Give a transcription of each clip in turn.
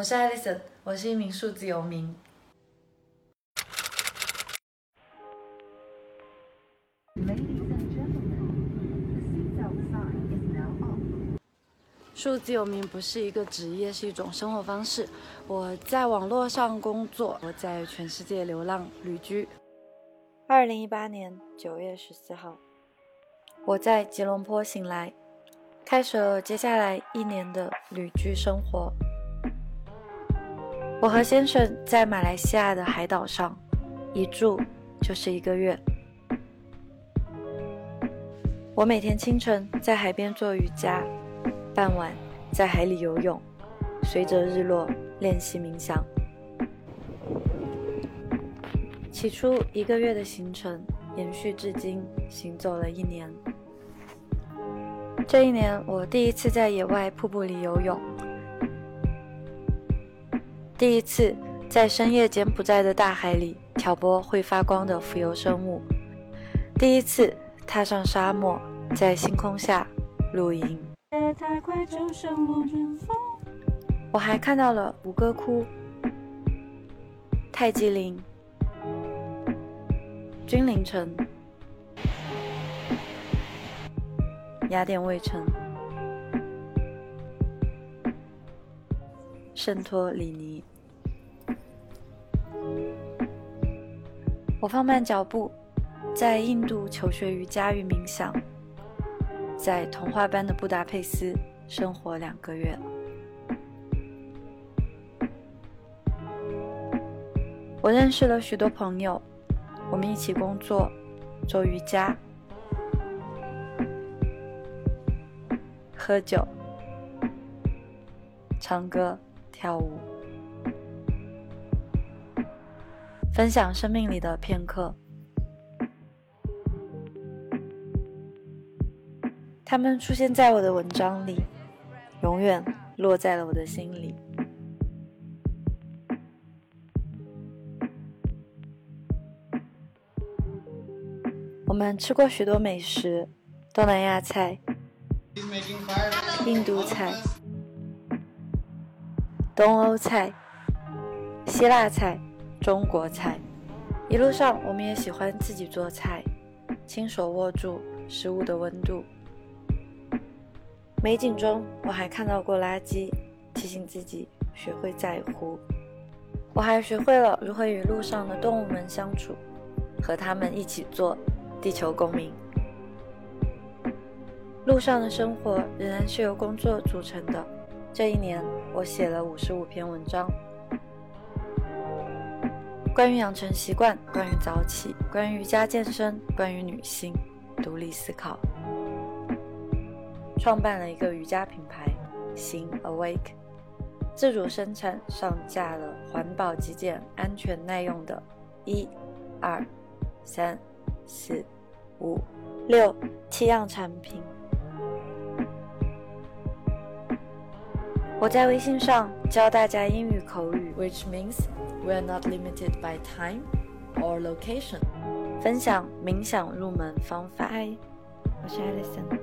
我是 Alison，我是一名数字游民。数字游民不是一个职业，是一种生活方式。我在网络上工作，我在全世界流浪旅居。二零一八年九月十四号，我在吉隆坡醒来，开始了接下来一年的旅居生活。我和先生在马来西亚的海岛上，一住就是一个月。我每天清晨在海边做瑜伽。傍晚在海里游泳，随着日落练习冥想。起初一个月的行程延续至今，行走了一年。这一年，我第一次在野外瀑布里游泳，第一次在深夜柬埔寨的大海里挑拨会发光的浮游生物，第一次踏上沙漠，在星空下露营。我还看到了吴哥窟、泰姬陵、君临城、雅典卫城、圣托里尼。我放慢脚步，在印度求学瑜伽与冥想。在童话般的布达佩斯生活两个月，我认识了许多朋友，我们一起工作、做瑜伽、喝酒、唱歌、跳舞，分享生命里的片刻。他们出现在我的文章里，永远落在了我的心里。我们吃过许多美食：东南亚菜、印度菜、东欧菜、希腊菜、中国菜。一路上，我们也喜欢自己做菜，亲手握住食物的温度。美景中，我还看到过垃圾，提醒自己学会在乎。我还学会了如何与路上的动物们相处，和他们一起做地球公民。路上的生活仍然是由工作组成的。这一年，我写了五十五篇文章，关于养成习惯，关于早起，关于瑜伽健身，关于女性独立思考。创办了一个瑜伽品牌，新 Awake，自主生产上架了环保、极简、安全、耐用的，一、二、三、四、五、六七样产品。我在微信上教大家英语口语，which means we're not limited by time or location。分享冥想入门方法。嗨我是 Alison。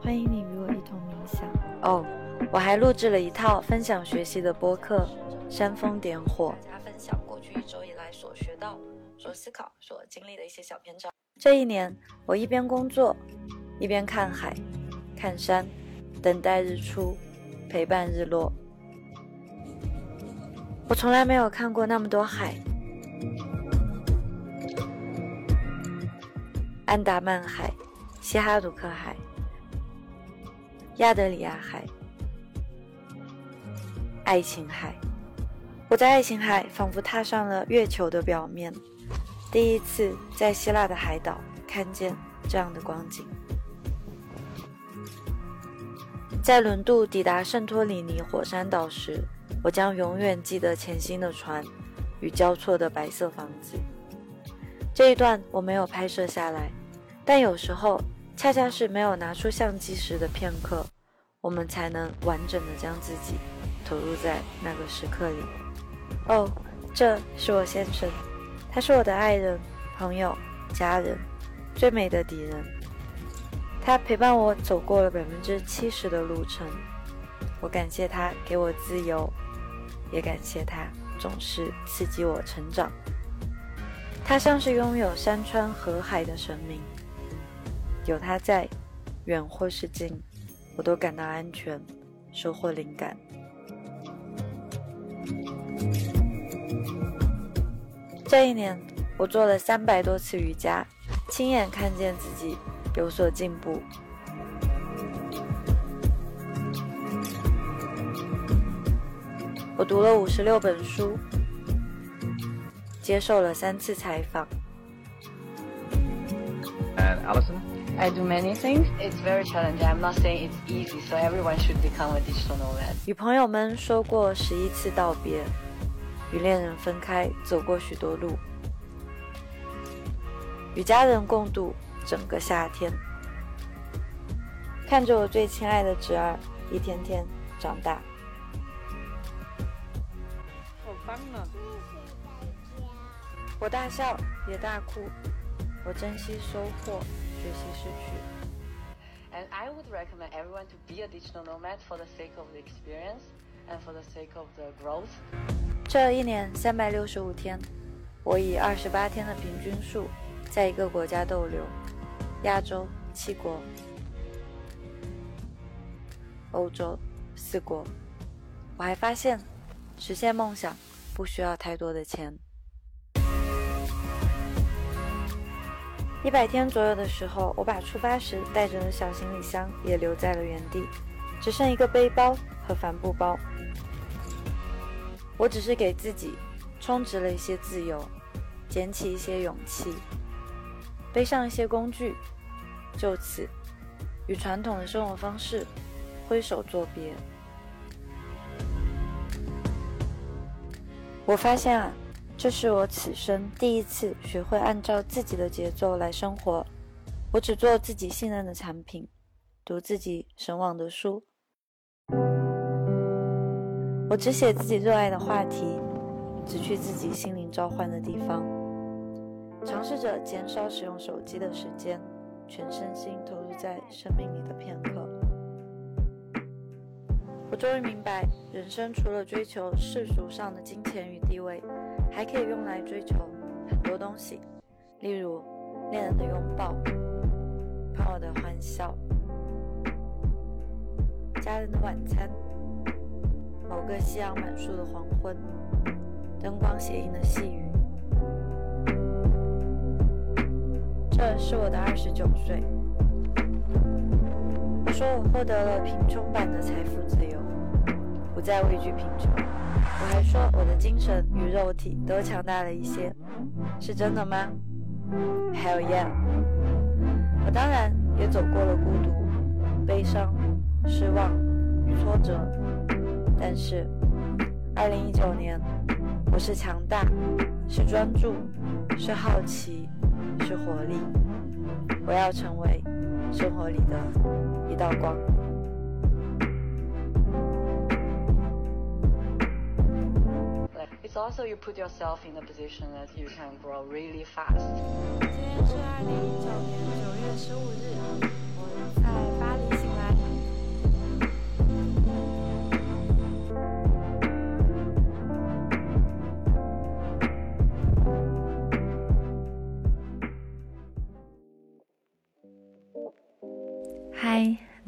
欢迎你与我一同冥想哦！我还录制了一套分享学习的播客《煽风点火》，大家分享过去一周以来所学到、所思考、所经历的一些小篇章。这一年，我一边工作，一边看海、看山，等待日出，陪伴日落。我从来没有看过那么多海：安达曼海、西哈努克海。亚德里亚海、爱琴海，我在爱琴海仿佛踏上了月球的表面，第一次在希腊的海岛看见这样的光景。在轮渡抵达圣托里尼火山岛时，我将永远记得前行的船与交错的白色房子。这一段我没有拍摄下来，但有时候。恰恰是没有拿出相机时的片刻，我们才能完整的将自己投入在那个时刻里。哦，这是我先生，他是我的爱人、朋友、家人，最美的敌人。他陪伴我走过了百分之七十的路程，我感谢他给我自由，也感谢它总是刺激我成长。它像是拥有山川河海的神明，有它在，远或是近，我都感到安全，收获灵感。这一年，我做了三百多次瑜伽，亲眼看见自己有所进步。我读了五十六本书，接受了三次采访。And Alison? I do many things. It's very challenging. I'm not saying it's easy, so everyone should become a digital nomad. 与朋友们说过十一次道别，与恋人分开，走过许多路，与家人共度整个夏天，看着我最亲爱的侄儿一天天长大。好棒啊我大笑，也大哭。我珍惜收获，学习失去。And I would recommend everyone to be a digital nomad for the sake of the experience and for the sake of the growth. 这一年三百六十五天，我以二十八天的平均数，在一个国家逗留：亚洲七国，欧洲四国。我还发现，实现梦想。不需要太多的钱。一百天左右的时候，我把出发时带着的小行李箱也留在了原地，只剩一个背包和帆布包。我只是给自己充值了一些自由，捡起一些勇气，背上一些工具，就此与传统的生活方式挥手作别。我发现啊，这是我此生第一次学会按照自己的节奏来生活。我只做自己信任的产品，读自己神往的书。我只写自己热爱的话题，只去自己心灵召唤的地方。尝试着减少使用手机的时间，全身心投入在生命里的片刻。我终于明白，人生除了追求世俗上的金钱与地位，还可以用来追求很多东西，例如恋人的拥抱、朋友的欢笑、家人的晚餐、某个夕阳满树的黄昏、灯光斜映的细雨。这是我的二十九岁。我说我获得了贫穷版的财富自由。不再畏惧贫穷，我还说我的精神与肉体都强大了一些，是真的吗？Hell yeah！我当然也走过了孤独、悲伤、失望挫折，但是，二零一九年，我是强大，是专注，是好奇，是活力，我要成为生活里的一道光。It's also you put yourself in a position that you can grow really fast. 今天是二零一九年九月十五日，我在巴黎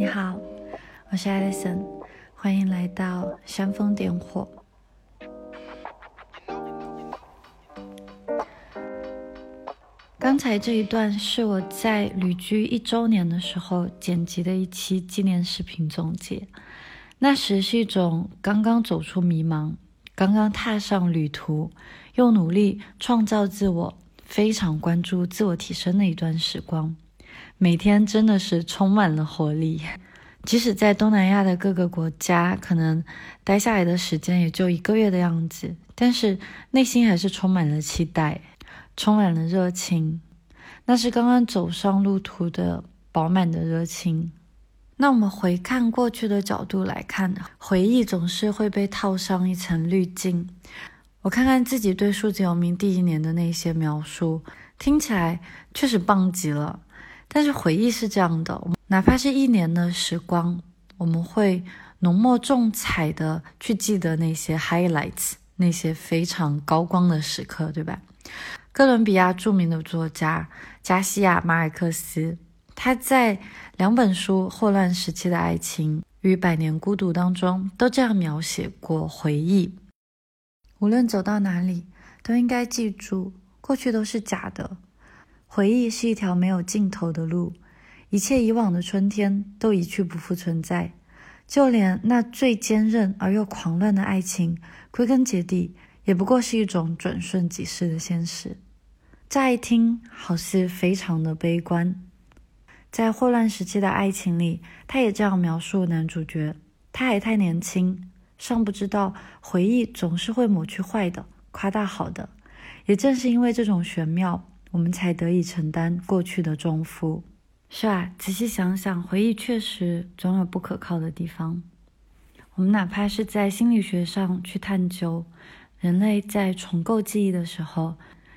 你好，我是 Alison，欢迎来到煽风点火。刚才这一段是我在旅居一周年的时候剪辑的一期纪念视频总结。那时是一种刚刚走出迷茫、刚刚踏上旅途、又努力创造自我、非常关注自我提升的一段时光。每天真的是充满了活力，即使在东南亚的各个国家，可能待下来的时间也就一个月的样子，但是内心还是充满了期待。充满了热情，那是刚刚走上路途的饱满的热情。那我们回看过去的角度来看，回忆总是会被套上一层滤镜。我看看自己对数字游民第一年的那些描述，听起来确实棒极了。但是回忆是这样的，哪怕是一年的时光，我们会浓墨重彩的去记得那些 highlights，那些非常高光的时刻，对吧？哥伦比亚著名的作家加西亚马尔克斯，他在两本书《霍乱时期的爱情》与《百年孤独》当中都这样描写过回忆：无论走到哪里，都应该记住，过去都是假的。回忆是一条没有尽头的路，一切以往的春天都一去不复存在。就连那最坚韧而又狂乱的爱情，归根结底也不过是一种转瞬即逝的现实。乍一听，好似非常的悲观。在混乱时期的爱情里，他也这样描述男主角：他还太年轻，尚不知道回忆总是会抹去坏的，夸大好的。也正是因为这种玄妙，我们才得以承担过去的重负。是吧？仔细想想，回忆确实总有不可靠的地方。我们哪怕是在心理学上去探究，人类在重构记忆的时候，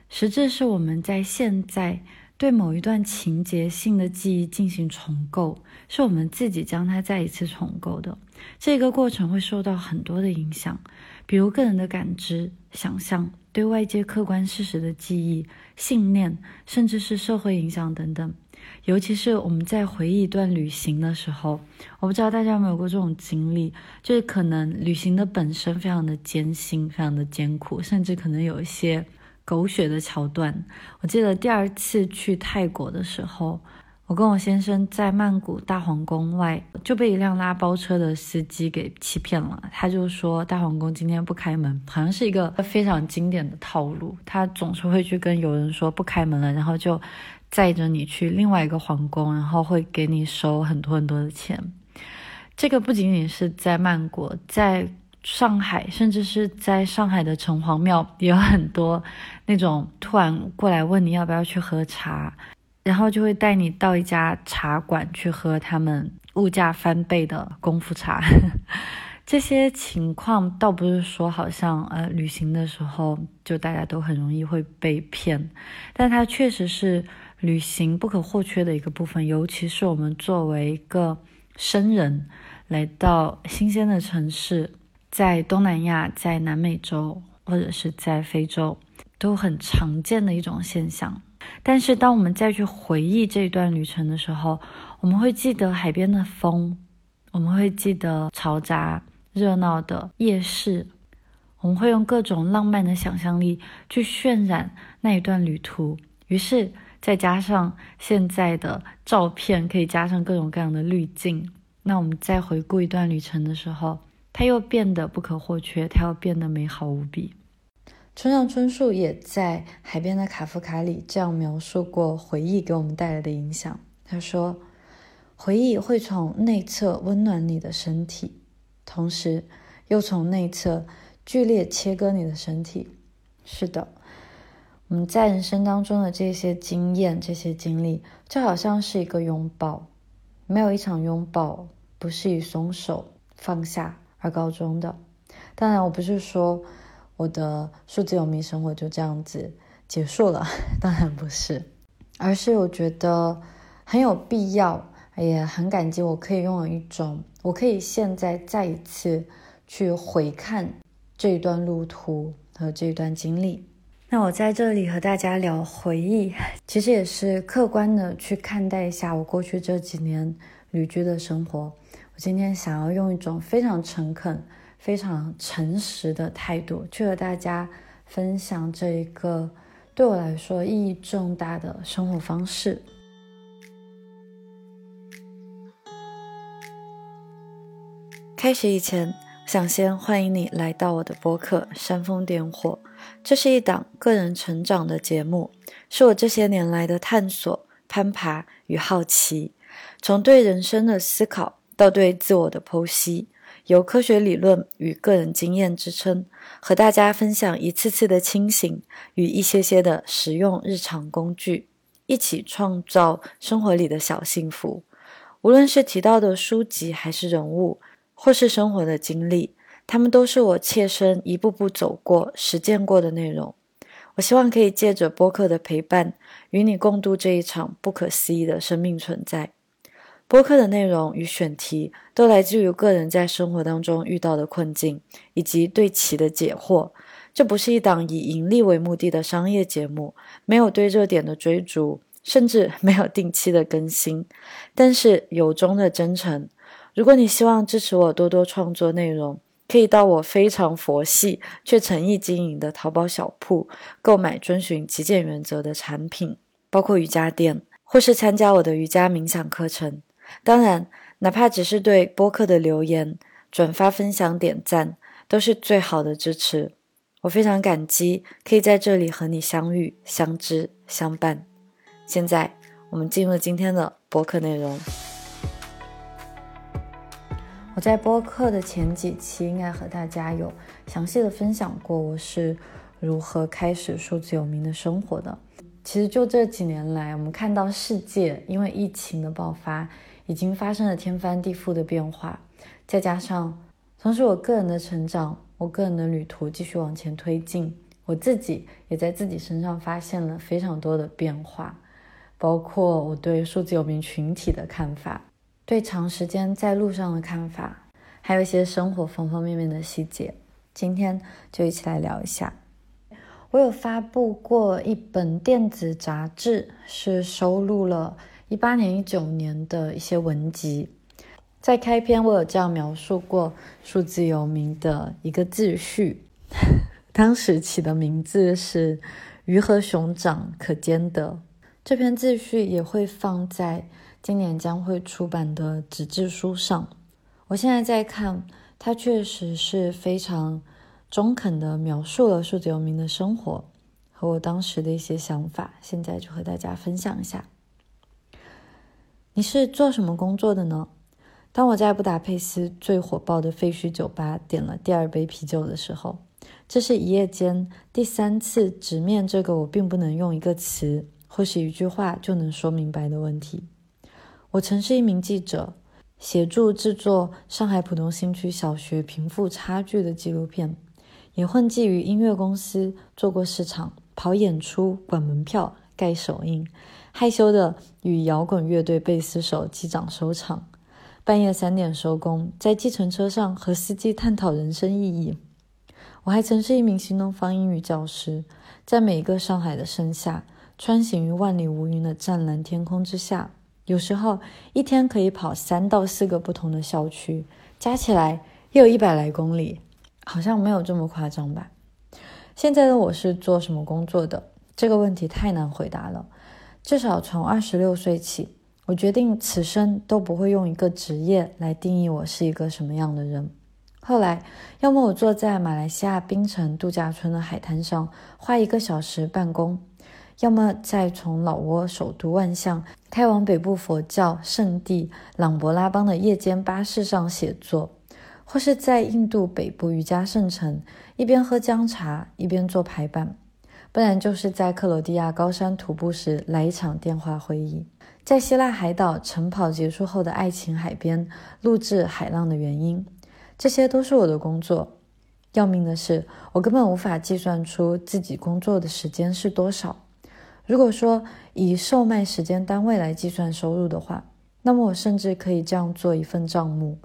实质是我们在现在对某一段情节性的记忆进行重构，是我们自己将它再一次重构的。这个过程会受到很多的影响，比如个人的感知、想象、对外界客观事实的记忆、信念，甚至是社会影响等等。尤其是我们在回忆一段旅行的时候，我不知道大家有没有过这种经历，就是可能旅行的本身非常的艰辛，非常的艰苦，甚至可能有一些狗血的桥段。我记得第二次去泰国的时候，我跟我先生在曼谷大皇宫外就被一辆拉包车的司机给欺骗了。他就说大皇宫今天不开门，好像是一个非常经典的套路。他总是会去跟游人说不开门了，然后就。载着你去另外一个皇宫，然后会给你收很多很多的钱。这个不仅仅是在曼谷，在上海，甚至是在上海的城隍庙，也有很多那种突然过来问你要不要去喝茶，然后就会带你到一家茶馆去喝他们物价翻倍的功夫茶。这些情况倒不是说好像呃旅行的时候就大家都很容易会被骗，但它确实是。旅行不可或缺的一个部分，尤其是我们作为一个生人来到新鲜的城市，在东南亚、在南美洲或者是在非洲，都很常见的一种现象。但是，当我们再去回忆这段旅程的时候，我们会记得海边的风，我们会记得嘈杂热闹的夜市，我们会用各种浪漫的想象力去渲染那一段旅途。于是。再加上现在的照片，可以加上各种各样的滤镜。那我们再回顾一段旅程的时候，它又变得不可或缺，它又变得美好无比。村上春树也在《海边的卡夫卡》里这样描述过回忆给我们带来的影响。他说：“回忆会从内侧温暖你的身体，同时又从内侧剧烈切割你的身体。”是的。我们在人生当中的这些经验、这些经历，就好像是一个拥抱，没有一场拥抱不是以松手放下而告终的。当然，我不是说我的数字游民生活就这样子结束了，当然不是，而是我觉得很有必要，也很感激我可以拥有一种，我可以现在再一次去回看这一段路途和这一段经历。那我在这里和大家聊回忆，其实也是客观的去看待一下我过去这几年旅居的生活。我今天想要用一种非常诚恳、非常诚实的态度，去和大家分享这一个对我来说意义重大的生活方式。开始以前，想先欢迎你来到我的播客《煽风点火》。这是一档个人成长的节目，是我这些年来的探索、攀爬与好奇，从对人生的思考到对自我的剖析，由科学理论与个人经验支撑，和大家分享一次次的清醒与一些些的实用日常工具，一起创造生活里的小幸福。无论是提到的书籍，还是人物，或是生活的经历。他们都是我切身一步步走过、实践过的内容。我希望可以借着播客的陪伴，与你共度这一场不可思议的生命存在。播客的内容与选题都来自于个人在生活当中遇到的困境，以及对其的解惑。这不是一档以盈利为目的的商业节目，没有对热点的追逐，甚至没有定期的更新。但是由衷的真诚。如果你希望支持我多多创作内容，可以到我非常佛系却诚意经营的淘宝小铺购买遵循极简原则的产品，包括瑜伽垫，或是参加我的瑜伽冥想课程。当然，哪怕只是对播客的留言、转发、分享、点赞，都是最好的支持。我非常感激可以在这里和你相遇、相知、相伴。现在，我们进入今天的播客内容。我在播客的前几期应该和大家有详细的分享过，我是如何开始数字有名的生活的。其实就这几年来，我们看到世界因为疫情的爆发。已经发生了天翻地覆的变化，再加上同时我个人的成长，我个人的旅途继续往前推进，我自己也在自己身上发现了非常多的变化，包括我对数字有名群体的看法，对长时间在路上的看法，还有一些生活方方面面的细节，今天就一起来聊一下。我有发布过一本电子杂志，是收录了。一八年、一九年的一些文集，在开篇我有这样描述过数字游民的一个自序，当时起的名字是“鱼和熊掌可兼得”。这篇自序也会放在今年将会出版的纸质书上。我现在在看，它确实是非常中肯的描述了数字游民的生活和我当时的一些想法。现在就和大家分享一下。你是做什么工作的呢？当我在布达佩斯最火爆的废墟酒吧点了第二杯啤酒的时候，这是一夜间第三次直面这个我并不能用一个词或是一句话就能说明白的问题。我曾是一名记者，协助制作上海浦东新区小学贫富差距的纪录片，也混迹于音乐公司做过市场、跑演出、管门票、盖手印。害羞的与摇滚乐队贝斯手击掌收场，半夜三点收工，在计程车上和司机探讨人生意义。我还曾是一名新东方英语教师，在每一个上海的盛夏，穿行于万里无云的湛蓝天空之下，有时候一天可以跑三到四个不同的校区，加起来也有一百来公里，好像没有这么夸张吧？现在的我是做什么工作的？这个问题太难回答了。至少从二十六岁起，我决定此生都不会用一个职业来定义我是一个什么样的人。后来，要么我坐在马来西亚槟城度假村的海滩上花一个小时办公，要么在从老挝首都万象开往北部佛教圣地朗勃拉邦的夜间巴士上写作，或是在印度北部瑜伽圣城一边喝姜茶一边做排版。不然就是在克罗地亚高山徒步时来一场电话会议，在希腊海岛晨跑结束后的爱琴海边录制海浪的原因，这些都是我的工作。要命的是，我根本无法计算出自己工作的时间是多少。如果说以售卖时间单位来计算收入的话，那么我甚至可以这样做一份账目：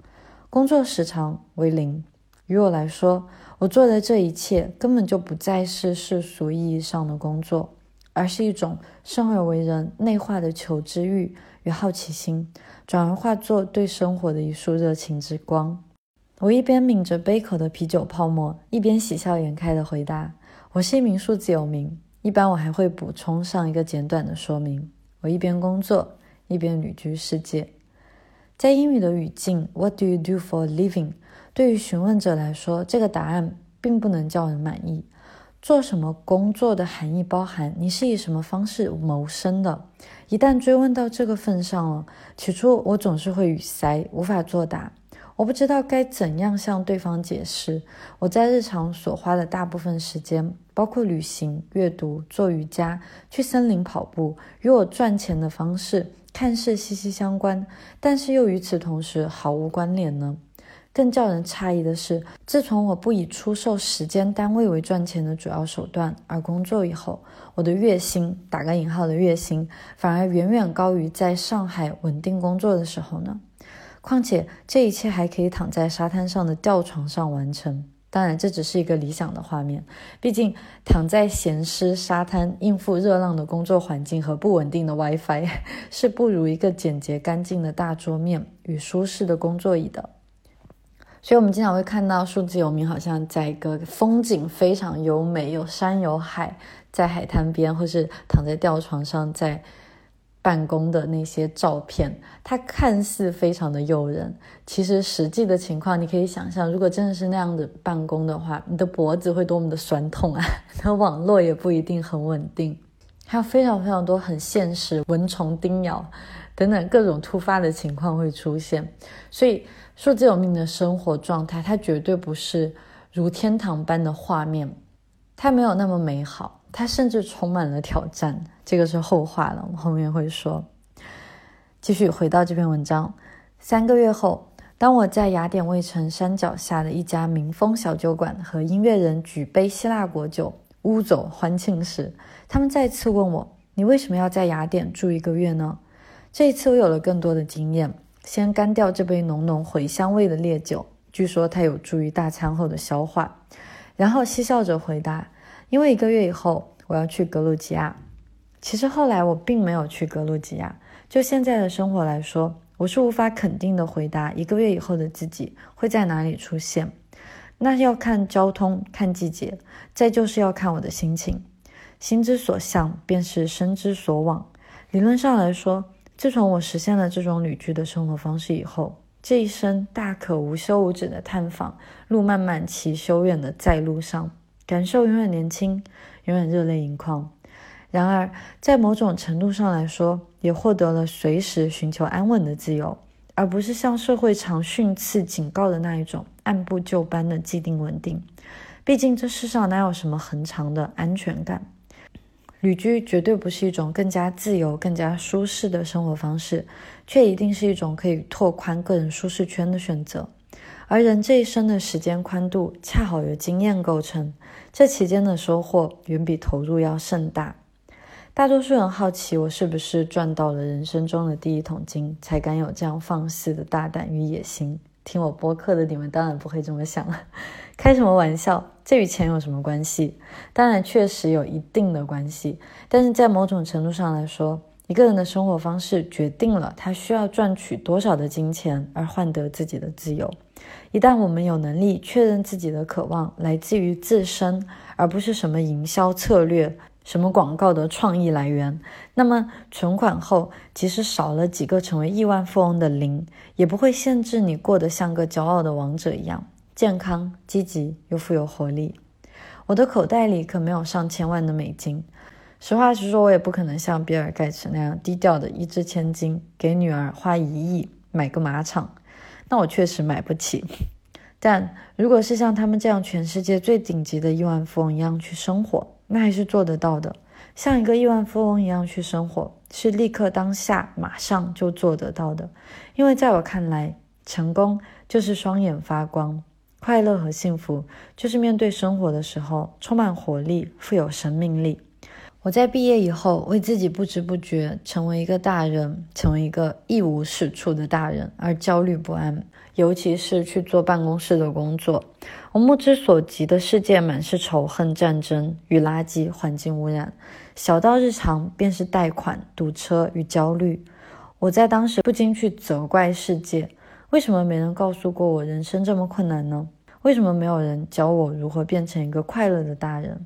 工作时长为零。于我来说，我做的这一切根本就不再是世俗意义上的工作，而是一种生而为人内化的求知欲与好奇心，转而化作对生活的一束热情之光。我一边抿着杯口的啤酒泡沫，一边喜笑颜开地回答：“我是一名数字游民。”一般我还会补充上一个简短的说明：我一边工作，一边旅居世界。在英语的语境，“What do you do for a living？” 对于询问者来说，这个答案并不能叫人满意。做什么工作的含义包含你是以什么方式谋生的。一旦追问到这个份上了，起初我总是会语塞，无法作答。我不知道该怎样向对方解释我在日常所花的大部分时间，包括旅行、阅读、做瑜伽、去森林跑步，与我赚钱的方式看似息息相关，但是又与此同时毫无关联呢？更叫人诧异的是，自从我不以出售时间单位为赚钱的主要手段而工作以后，我的月薪（打个引号的月薪）反而远远高于在上海稳定工作的时候呢。况且这一切还可以躺在沙滩上的吊床上完成。当然，这只是一个理想的画面。毕竟，躺在咸湿沙滩应付热浪的工作环境和不稳定的 WiFi，是不如一个简洁干净的大桌面与舒适的工作椅的。所以，我们经常会看到数字游民好像在一个风景非常优美、有山有海，在海滩边，或是躺在吊床上在。办公的那些照片，它看似非常的诱人，其实实际的情况，你可以想象，如果真的是那样的办公的话，你的脖子会多么的酸痛啊！那网络也不一定很稳定，还有非常非常多很现实，蚊虫叮咬等等各种突发的情况会出现。所以，数字有命的生活状态，它绝对不是如天堂般的画面，它没有那么美好。它甚至充满了挑战，这个是后话了，我们后面会说。继续回到这篇文章，三个月后，当我在雅典卫城山脚下的一家民风小酒馆和音乐人举杯希腊国酒，乌走欢庆时，他们再次问我：“你为什么要在雅典住一个月呢？”这一次我有了更多的经验，先干掉这杯浓浓茴香味的烈酒，据说它有助于大餐后的消化，然后嬉笑着回答。因为一个月以后我要去格鲁吉亚，其实后来我并没有去格鲁吉亚。就现在的生活来说，我是无法肯定的回答一个月以后的自己会在哪里出现。那要看交通，看季节，再就是要看我的心情。心之所向，便是身之所往。理论上来说，自从我实现了这种旅居的生活方式以后，这一生大可无休无止的探访，路漫漫其修远的在路上。感受永远年轻，永远热泪盈眶。然而，在某种程度上来说，也获得了随时寻求安稳的自由，而不是像社会常训斥警告的那一种按部就班的既定稳定。毕竟，这世上哪有什么恒长的安全感？旅居绝对不是一种更加自由、更加舒适的生活方式，却一定是一种可以拓宽个人舒适圈的选择。而人这一生的时间宽度，恰好由经验构成。这期间的收获远比投入要盛大。大多数人好奇我是不是赚到了人生中的第一桶金，才敢有这样放肆的大胆与野心。听我播客的你们当然不会这么想了，开什么玩笑？这与钱有什么关系？当然确实有一定的关系，但是在某种程度上来说，一个人的生活方式决定了他需要赚取多少的金钱而换得自己的自由。一旦我们有能力确认自己的渴望来自于自身，而不是什么营销策略、什么广告的创意来源，那么存款后即使少了几个成为亿万富翁的零，也不会限制你过得像个骄傲的王者一样健康、积极又富有活力。我的口袋里可没有上千万的美金，实话实说，我也不可能像比尔盖茨那样低调的一掷千金，给女儿花一亿买个马场。那我确实买不起，但如果是像他们这样全世界最顶级的亿万富翁一样去生活，那还是做得到的。像一个亿万富翁一样去生活，是立刻当下马上就做得到的。因为在我看来，成功就是双眼发光，快乐和幸福就是面对生活的时候充满活力、富有生命力。我在毕业以后，为自己不知不觉成为一个大人，成为一个一无是处的大人而焦虑不安。尤其是去做办公室的工作，我目之所及的世界满是仇恨、战争与垃圾、环境污染，小到日常便是贷款、堵车与焦虑。我在当时不禁去责怪世界：为什么没人告诉过我人生这么困难呢？为什么没有人教我如何变成一个快乐的大人？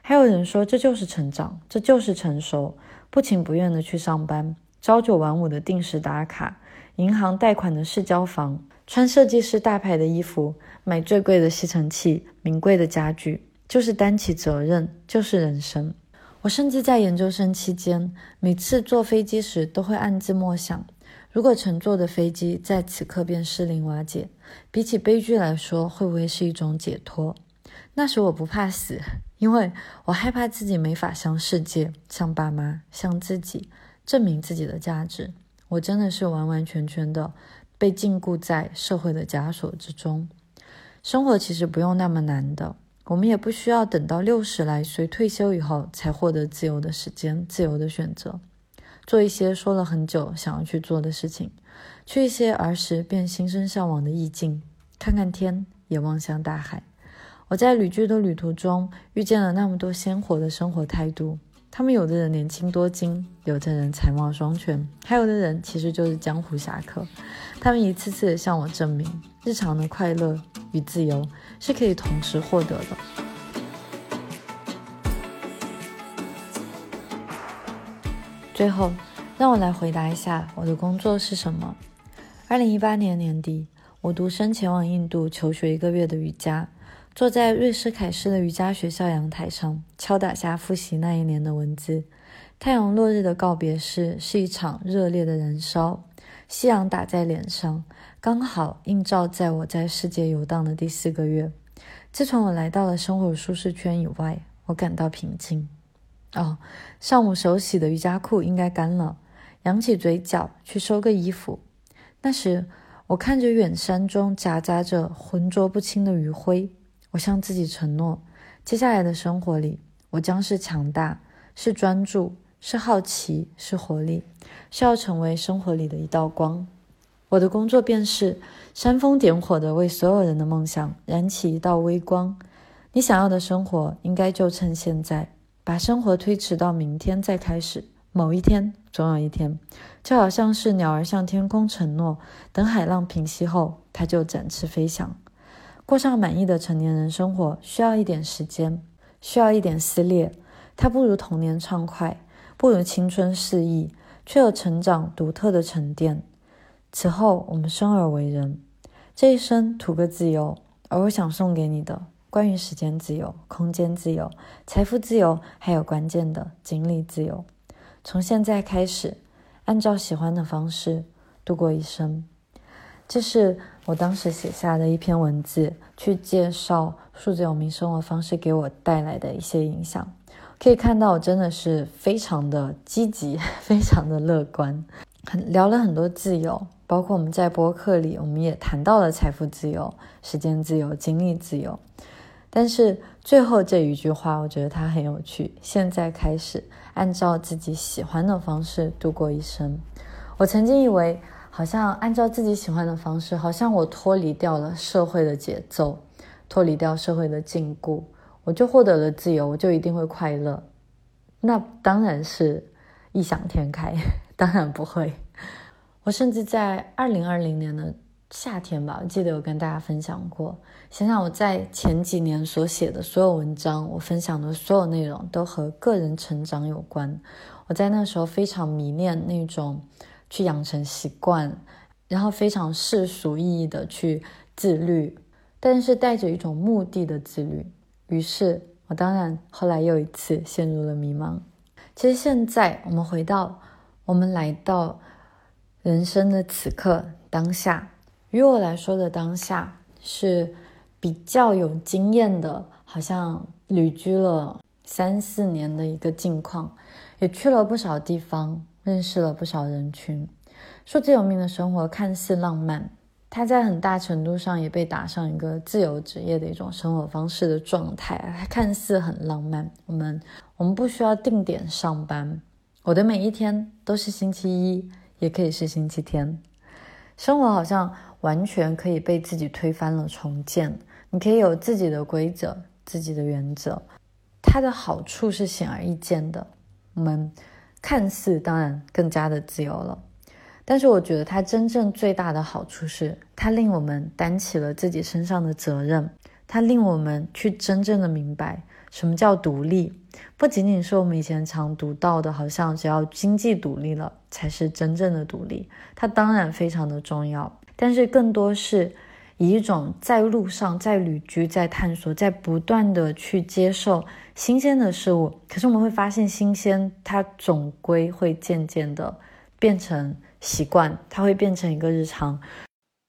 还有人说，这就是成长，这就是成熟。不情不愿的去上班，朝九晚五的定时打卡，银行贷款的市交房，穿设计师大牌的衣服，买最贵的吸尘器，名贵的家具，就是担起责任，就是人生。我甚至在研究生期间，每次坐飞机时都会暗自默想：如果乘坐的飞机在此刻便失灵瓦解，比起悲剧来说，会不会是一种解脱？那时我不怕死。因为我害怕自己没法向世界、向爸妈、向自己证明自己的价值。我真的是完完全全的被禁锢在社会的枷锁之中。生活其实不用那么难的，我们也不需要等到六十来岁退休以后才获得自由的时间、自由的选择，做一些说了很久想要去做的事情，去一些儿时便心生向往的意境，看看天，也望向大海。我在旅居的旅途中遇见了那么多鲜活的生活态度，他们有的人年轻多金，有的人才貌双全，还有的人其实就是江湖侠客。他们一次次的向我证明，日常的快乐与自由是可以同时获得的。最后，让我来回答一下我的工作是什么。二零一八年年底，我独身前往印度求学一个月的瑜伽。坐在瑞士凯诗的瑜伽学校阳台上，敲打下复习那一年的文字。太阳落日的告别式是一场热烈的燃烧，夕阳打在脸上，刚好映照在我在世界游荡的第四个月。自从我来到了生活舒适圈以外，我感到平静。哦，上午手洗的瑜伽裤应该干了，扬起嘴角去收个衣服。那时，我看着远山中夹杂着浑浊不清的余晖。我向自己承诺，接下来的生活里，我将是强大，是专注，是好奇，是活力，是要成为生活里的一道光。我的工作便是煽风点火的为所有人的梦想燃起一道微光。你想要的生活，应该就趁现在，把生活推迟到明天再开始。某一天，总有一天，就好像是鸟儿向天空承诺，等海浪平息后，它就展翅飞翔。过上满意的成年人生活需要一点时间，需要一点撕裂。它不如童年畅快，不如青春肆意，却有成长独特的沉淀。此后，我们生而为人，这一生图个自由。而我想送给你的，关于时间自由、空间自由、财富自由，还有关键的精力自由。从现在开始，按照喜欢的方式度过一生。这是我当时写下的一篇文字，去介绍数字游民生活方式给我带来的一些影响。可以看到，我真的是非常的积极，非常的乐观，很聊了很多自由，包括我们在播客里，我们也谈到了财富自由、时间自由、精力自由。但是最后这一句话，我觉得它很有趣。现在开始，按照自己喜欢的方式度过一生。我曾经以为。好像按照自己喜欢的方式，好像我脱离掉了社会的节奏，脱离掉社会的禁锢，我就获得了自由，我就一定会快乐。那当然是异想天开，当然不会。我甚至在二零二零年的夏天吧，我记得有跟大家分享过。想想我在前几年所写的所有文章，我分享的所有内容都和个人成长有关。我在那时候非常迷恋那种。去养成习惯，然后非常世俗意义的去自律，但是带着一种目的的自律。于是，我当然后来又一次陷入了迷茫。其实现在，我们回到，我们来到人生的此刻当下，于我来说的当下是比较有经验的，好像旅居了三四年的一个境况，也去了不少地方。认识了不少人群，数字游民的生活看似浪漫，它在很大程度上也被打上一个自由职业的一种生活方式的状态。它看似很浪漫，我们我们不需要定点上班，我的每一天都是星期一，也可以是星期天。生活好像完全可以被自己推翻了重建，你可以有自己的规则、自己的原则，它的好处是显而易见的。我们。看似当然更加的自由了，但是我觉得它真正最大的好处是，它令我们担起了自己身上的责任，它令我们去真正的明白什么叫独立，不仅仅是我们以前常读到的，好像只要经济独立了才是真正的独立，它当然非常的重要，但是更多是。以一种在路上、在旅居、在探索、在不断的去接受新鲜的事物，可是我们会发现，新鲜它总归会渐渐的变成习惯，它会变成一个日常。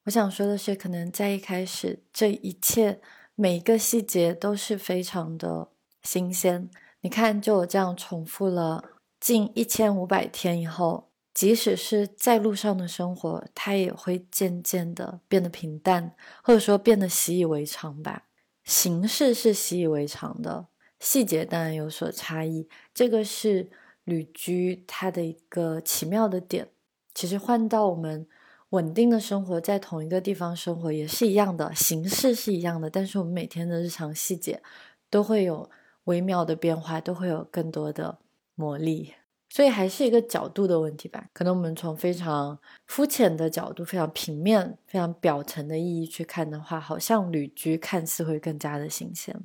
我想说的是，可能在一开始，这一切每一个细节都是非常的新鲜。你看，就我这样重复了近一千五百天以后。即使是在路上的生活，它也会渐渐的变得平淡，或者说变得习以为常吧。形式是习以为常的，细节当然有所差异。这个是旅居它的一个奇妙的点。其实换到我们稳定的生活，在同一个地方生活也是一样的，形式是一样的，但是我们每天的日常细节都会有微妙的变化，都会有更多的魔力。所以还是一个角度的问题吧。可能我们从非常肤浅的角度、非常平面、非常表层的意义去看的话，好像旅居看似会更加的新鲜。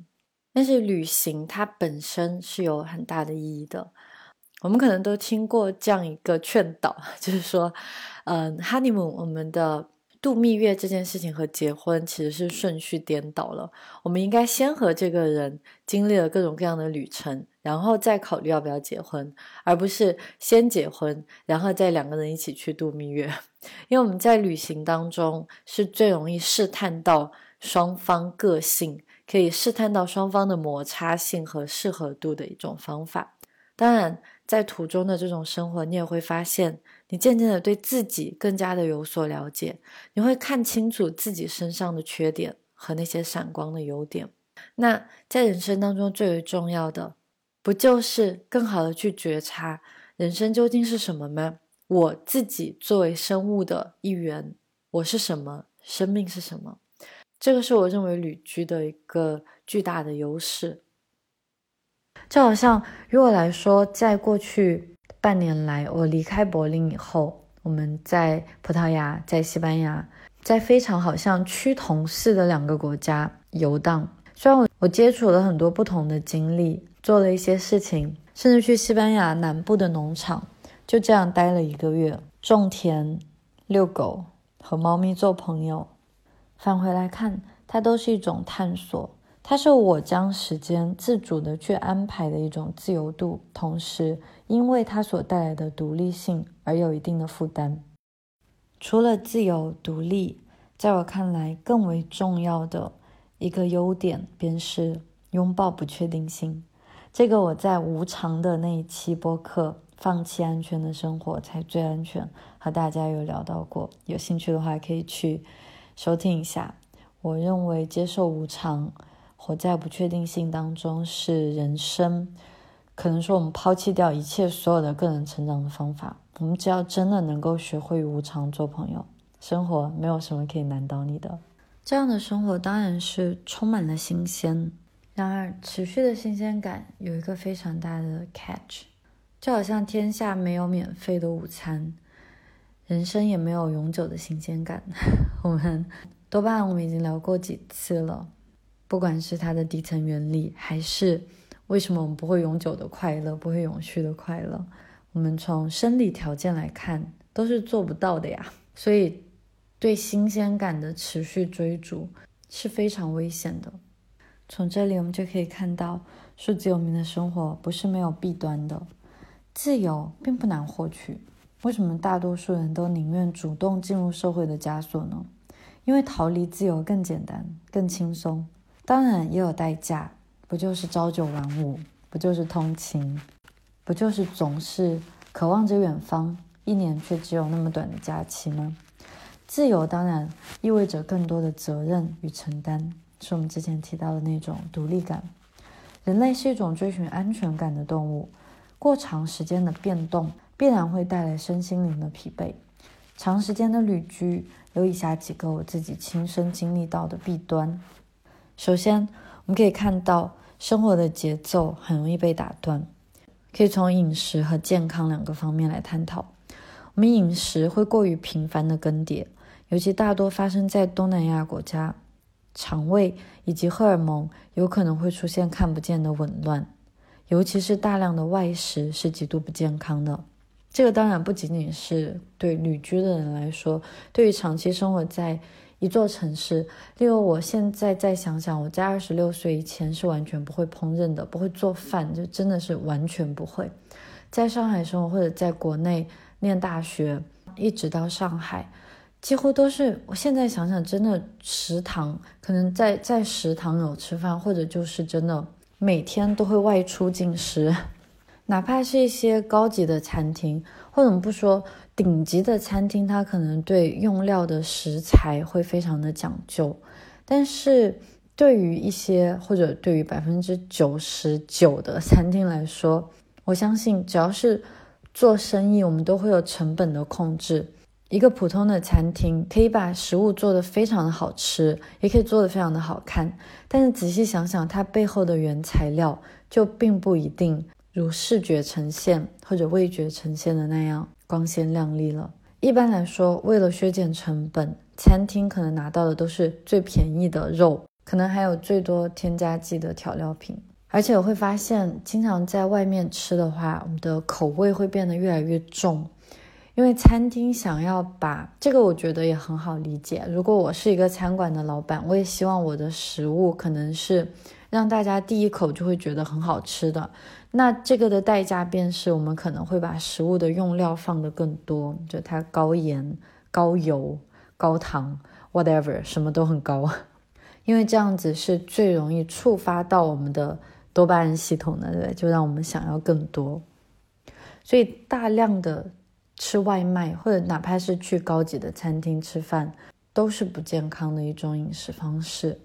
但是旅行它本身是有很大的意义的。我们可能都听过这样一个劝导，就是说，嗯，honeymoon 我们的。度蜜月这件事情和结婚其实是顺序颠倒了。我们应该先和这个人经历了各种各样的旅程，然后再考虑要不要结婚，而不是先结婚，然后再两个人一起去度蜜月。因为我们在旅行当中是最容易试探到双方个性，可以试探到双方的摩擦性和适合度的一种方法。当然，在途中的这种生活，你也会发现。你渐渐的对自己更加的有所了解，你会看清楚自己身上的缺点和那些闪光的优点。那在人生当中最为重要的，不就是更好的去觉察人生究竟是什么吗？我自己作为生物的一员，我是什么？生命是什么？这个是我认为旅居的一个巨大的优势。就好像于我来说，在过去。半年来，我离开柏林以后，我们在葡萄牙、在西班牙，在非常好像趋同似的两个国家游荡。虽然我我接触了很多不同的经历，做了一些事情，甚至去西班牙南部的农场，就这样待了一个月，种田、遛狗、和猫咪做朋友。返回来看，它都是一种探索。它是我将时间自主的去安排的一种自由度，同时因为它所带来的独立性而有一定的负担。除了自由独立，在我看来更为重要的一个优点便是拥抱不确定性。这个我在无常的那一期播客《放弃安全的生活才最安全》和大家有聊到过，有兴趣的话可以去收听一下。我认为接受无常。活在不确定性当中是人生，可能说我们抛弃掉一切所有的个人成长的方法。我们只要真的能够学会与无常做朋友，生活没有什么可以难倒你的。这样的生活当然是充满了新鲜，然而持续的新鲜感有一个非常大的 catch，就好像天下没有免费的午餐，人生也没有永久的新鲜感。我们多半我们已经聊过几次了。不管是它的底层原理，还是为什么我们不会永久的快乐，不会永续的快乐，我们从生理条件来看都是做不到的呀。所以，对新鲜感的持续追逐是非常危险的。从这里我们就可以看到，数字游民的生活不是没有弊端的。自由并不难获取，为什么大多数人都宁愿主动进入社会的枷锁呢？因为逃离自由更简单、更轻松。当然也有代价，不就是朝九晚五，不就是通勤，不就是总是渴望着远方，一年却只有那么短的假期吗？自由当然意味着更多的责任与承担，是我们之前提到的那种独立感。人类是一种追寻安全感的动物，过长时间的变动必然会带来身心灵的疲惫。长时间的旅居有以下几个我自己亲身经历到的弊端。首先，我们可以看到生活的节奏很容易被打断。可以从饮食和健康两个方面来探讨。我们饮食会过于频繁的更迭，尤其大多发生在东南亚国家，肠胃以及荷尔蒙有可能会出现看不见的紊乱。尤其是大量的外食是极度不健康的。这个当然不仅仅是对旅居的人来说，对于长期生活在。一座城市，例如我现在再想想，我在二十六岁以前是完全不会烹饪的，不会做饭，就真的是完全不会。在上海生活或者在国内念大学，一直到上海，几乎都是我现在想想，真的食堂可能在在食堂有吃饭，或者就是真的每天都会外出进食。哪怕是一些高级的餐厅，或者我们不说顶级的餐厅，它可能对用料的食材会非常的讲究，但是对于一些或者对于百分之九十九的餐厅来说，我相信只要是做生意，我们都会有成本的控制。一个普通的餐厅可以把食物做得非常的好吃，也可以做得非常的好看，但是仔细想想，它背后的原材料就并不一定如视觉呈现或者味觉呈现的那样光鲜亮丽了。一般来说，为了削减成本，餐厅可能拿到的都是最便宜的肉，可能还有最多添加剂的调料品。而且我会发现，经常在外面吃的话，我们的口味会变得越来越重。因为餐厅想要把这个，我觉得也很好理解。如果我是一个餐馆的老板，我也希望我的食物可能是让大家第一口就会觉得很好吃的。那这个的代价便是我们可能会把食物的用料放得更多，就它高盐、高油、高糖，whatever，什么都很高。因为这样子是最容易触发到我们的多巴胺系统的，对？就让我们想要更多。所以大量的。吃外卖，或者哪怕是去高级的餐厅吃饭，都是不健康的一种饮食方式。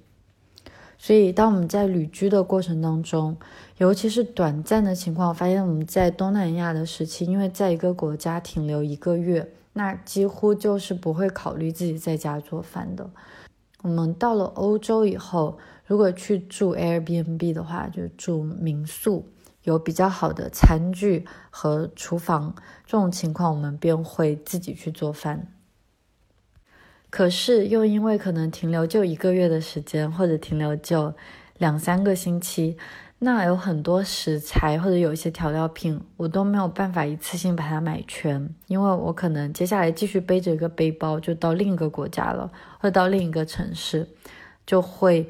所以，当我们在旅居的过程当中，尤其是短暂的情况，发现我们在东南亚的时期，因为在一个国家停留一个月，那几乎就是不会考虑自己在家做饭的。我们到了欧洲以后，如果去住 Airbnb 的话，就住民宿。有比较好的餐具和厨房，这种情况我们便会自己去做饭。可是又因为可能停留就一个月的时间，或者停留就两三个星期，那有很多食材或者有一些调料品，我都没有办法一次性把它买全，因为我可能接下来继续背着一个背包就到另一个国家了，或到另一个城市，就会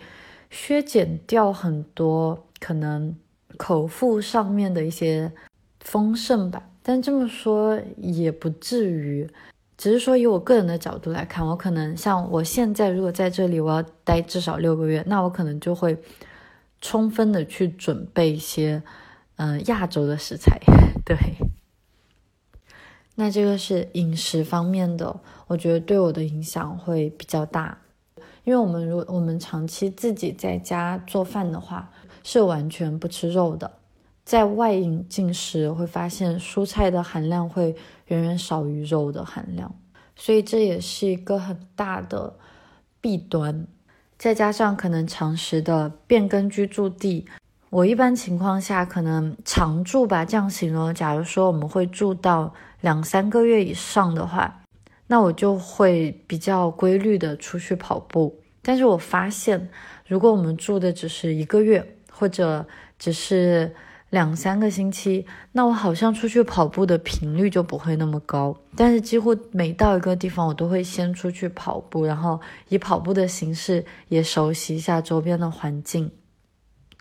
削减掉很多可能。口腹上面的一些丰盛吧，但这么说也不至于，只是说以我个人的角度来看，我可能像我现在如果在这里我要待至少六个月，那我可能就会充分的去准备一些嗯亚洲的食材，对。那这个是饮食方面的，我觉得对我的影响会比较大，因为我们如我们长期自己在家做饭的话。是完全不吃肉的，在外饮进食会发现蔬菜的含量会远远少于肉的含量，所以这也是一个很大的弊端。再加上可能常时的变更居住地，我一般情况下可能常住吧，这样形容。假如说我们会住到两三个月以上的话，那我就会比较规律的出去跑步。但是我发现，如果我们住的只是一个月，或者只是两三个星期，那我好像出去跑步的频率就不会那么高。但是几乎每到一个地方，我都会先出去跑步，然后以跑步的形式也熟悉一下周边的环境。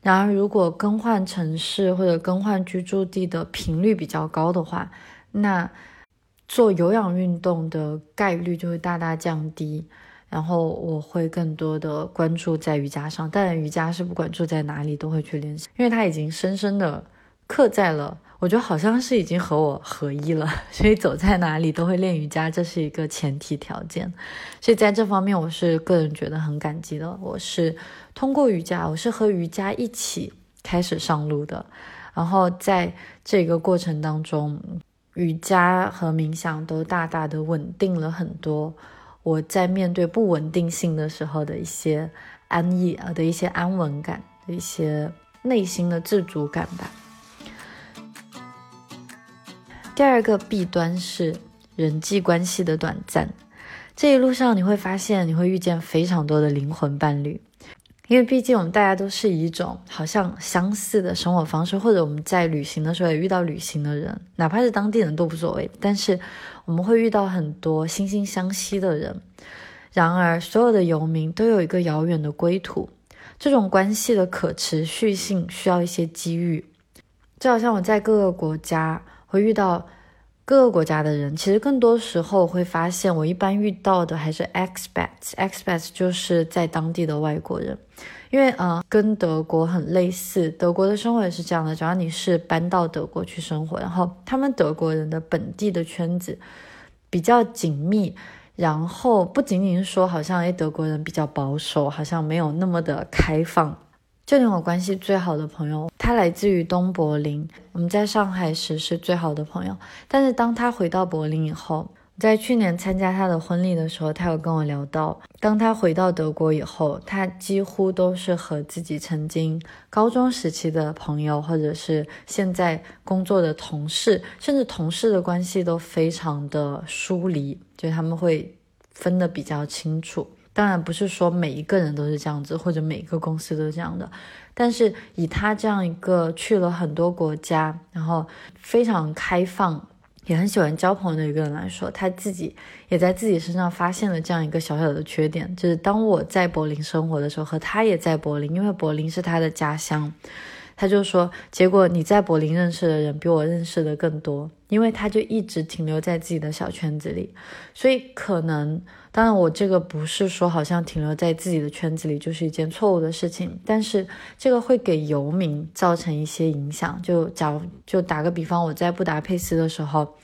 然而，如果更换城市或者更换居住地的频率比较高的话，那做有氧运动的概率就会大大降低。然后我会更多的关注在瑜伽上，但瑜伽是不管住在哪里都会去练习，因为它已经深深的刻在了，我觉得好像是已经和我合一了，所以走在哪里都会练瑜伽，这是一个前提条件。所以在这方面，我是个人觉得很感激的。我是通过瑜伽，我是和瑜伽一起开始上路的，然后在这个过程当中，瑜伽和冥想都大大的稳定了很多。我在面对不稳定性的时候的一些安逸啊的一些安稳感的一些内心的自主感吧。第二个弊端是人际关系的短暂，这一路上你会发现你会遇见非常多的灵魂伴侣。因为毕竟我们大家都是一种好像相似的生活方式，或者我们在旅行的时候也遇到旅行的人，哪怕是当地人都无所谓。但是我们会遇到很多惺惺相惜的人。然而，所有的游民都有一个遥远的归途。这种关系的可持续性需要一些机遇。就好像我在各个国家会遇到各个国家的人，其实更多时候会发现，我一般遇到的还是 expats，expats 就是在当地的外国人，因为呃跟德国很类似，德国的生活也是这样的，只要你是搬到德国去生活，然后他们德国人的本地的圈子比较紧密，然后不仅仅是说好像诶德国人比较保守，好像没有那么的开放。就连我关系最好的朋友，他来自于东柏林，我们在上海时是最好的朋友。但是当他回到柏林以后，在去年参加他的婚礼的时候，他有跟我聊到，当他回到德国以后，他几乎都是和自己曾经高中时期的朋友，或者是现在工作的同事，甚至同事的关系都非常的疏离，就他们会分得比较清楚。当然不是说每一个人都是这样子，或者每一个公司都是这样的，但是以他这样一个去了很多国家，然后非常开放，也很喜欢交朋友的一个人来说，他自己也在自己身上发现了这样一个小小的缺点，就是当我在柏林生活的时候，和他也在柏林，因为柏林是他的家乡。他就说，结果你在柏林认识的人比我认识的更多，因为他就一直停留在自己的小圈子里，所以可能，当然我这个不是说好像停留在自己的圈子里就是一件错误的事情，但是这个会给游民造成一些影响。就假如就打个比方，我在布达佩斯的时候，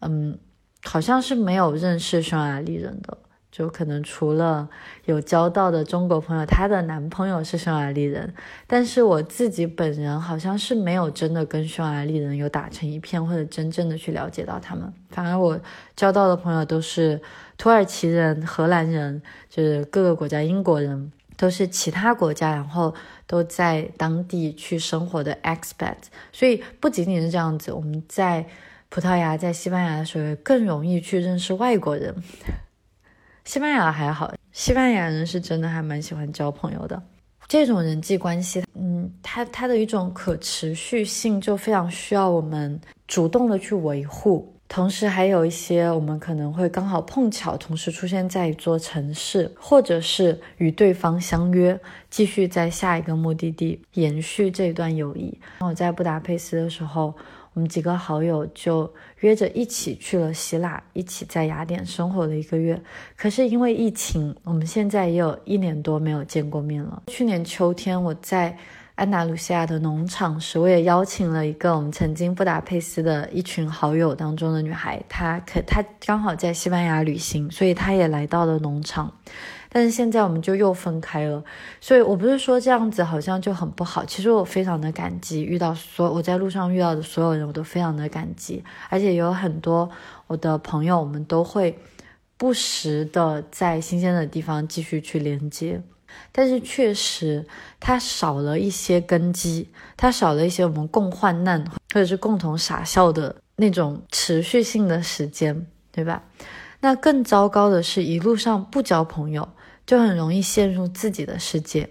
嗯，好像是没有认识匈牙利人的。就可能除了有交到的中国朋友，她的男朋友是匈牙利人，但是我自己本人好像是没有真的跟匈牙利人有打成一片，或者真正的去了解到他们。反而我交到的朋友都是土耳其人、荷兰人，就是各个国家，英国人都是其他国家，然后都在当地去生活的 expat。所以不仅仅是这样子，我们在葡萄牙、在西班牙的时候更容易去认识外国人。西班牙还好，西班牙人是真的还蛮喜欢交朋友的。这种人际关系，嗯，它它的一种可持续性就非常需要我们主动的去维护。同时，还有一些我们可能会刚好碰巧同时出现在一座城市，或者是与对方相约，继续在下一个目的地延续这段友谊。我在布达佩斯的时候。我们几个好友就约着一起去了希腊，一起在雅典生活了一个月。可是因为疫情，我们现在也有一年多没有见过面了。去年秋天，我在安达卢西亚的农场时，我也邀请了一个我们曾经布达佩斯的一群好友当中的女孩，她可她刚好在西班牙旅行，所以她也来到了农场。但是现在我们就又分开了，所以我不是说这样子好像就很不好。其实我非常的感激，遇到所我在路上遇到的所有人，我都非常的感激。而且有很多我的朋友，我们都会不时的在新鲜的地方继续去连接。但是确实，它少了一些根基，它少了一些我们共患难或者是共同傻笑的那种持续性的时间，对吧？那更糟糕的是，一路上不交朋友。就很容易陷入自己的世界。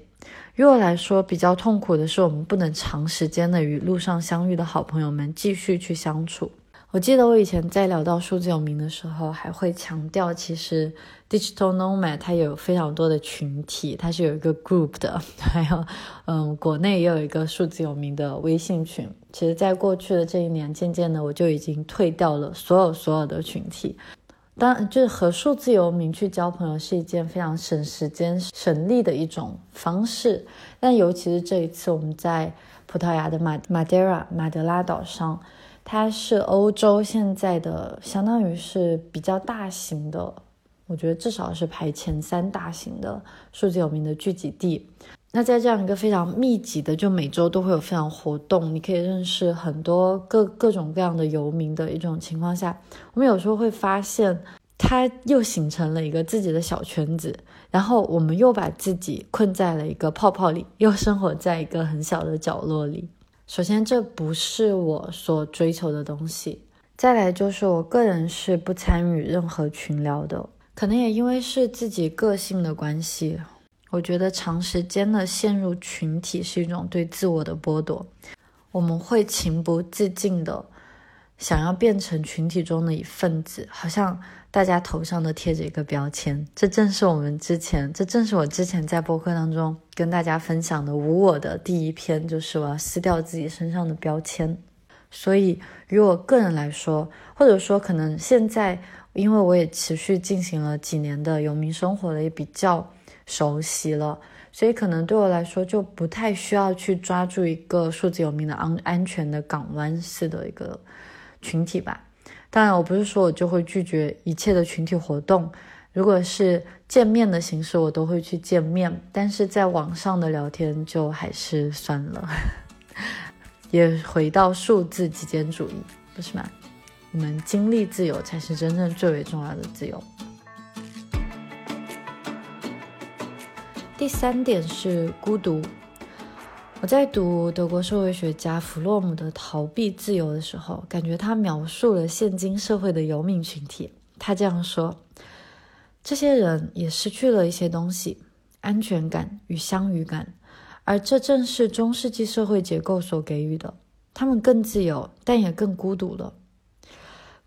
于我来说，比较痛苦的是，我们不能长时间的与路上相遇的好朋友们继续去相处。我记得我以前在聊到数字有名的时候，还会强调，其实 digital nomad 它有非常多的群体，它是有一个 group 的，还有，嗯，国内也有一个数字有名的微信群。其实，在过去的这一年，渐渐的我就已经退掉了所有所有的群体。当，就是和数字游民去交朋友是一件非常省时间、省力的一种方式。但尤其是这一次，我们在葡萄牙的马马德拉马德拉岛上，它是欧洲现在的相当于是比较大型的，我觉得至少是排前三大型的数字游民的聚集地。那在这样一个非常密集的，就每周都会有非常活动，你可以认识很多各各种各样的游民的一种情况下，我们有时候会发现，他又形成了一个自己的小圈子，然后我们又把自己困在了一个泡泡里，又生活在一个很小的角落里。首先，这不是我所追求的东西；再来就是我个人是不参与任何群聊的，可能也因为是自己个性的关系。我觉得长时间的陷入群体是一种对自我的剥夺，我们会情不自禁的想要变成群体中的一份子，好像大家头上都贴着一个标签。这正是我们之前，这正是我之前在播客当中跟大家分享的无我的第一篇，就是我要撕掉自己身上的标签。所以，于我个人来说，或者说可能现在，因为我也持续进行了几年的游民生活了，也比较熟悉了，所以可能对我来说就不太需要去抓住一个数字游民的安安全的港湾式的一个群体吧。当然，我不是说我就会拒绝一切的群体活动，如果是见面的形式，我都会去见面，但是在网上的聊天就还是算了。也回到数字极简主义，不是吗？我们经历自由才是真正最为重要的自由。第三点是孤独。我在读德国社会学家弗洛姆的《逃避自由》的时候，感觉他描述了现今社会的游民群体。他这样说：这些人也失去了一些东西，安全感与相遇感。而这正是中世纪社会结构所给予的。他们更自由，但也更孤独了。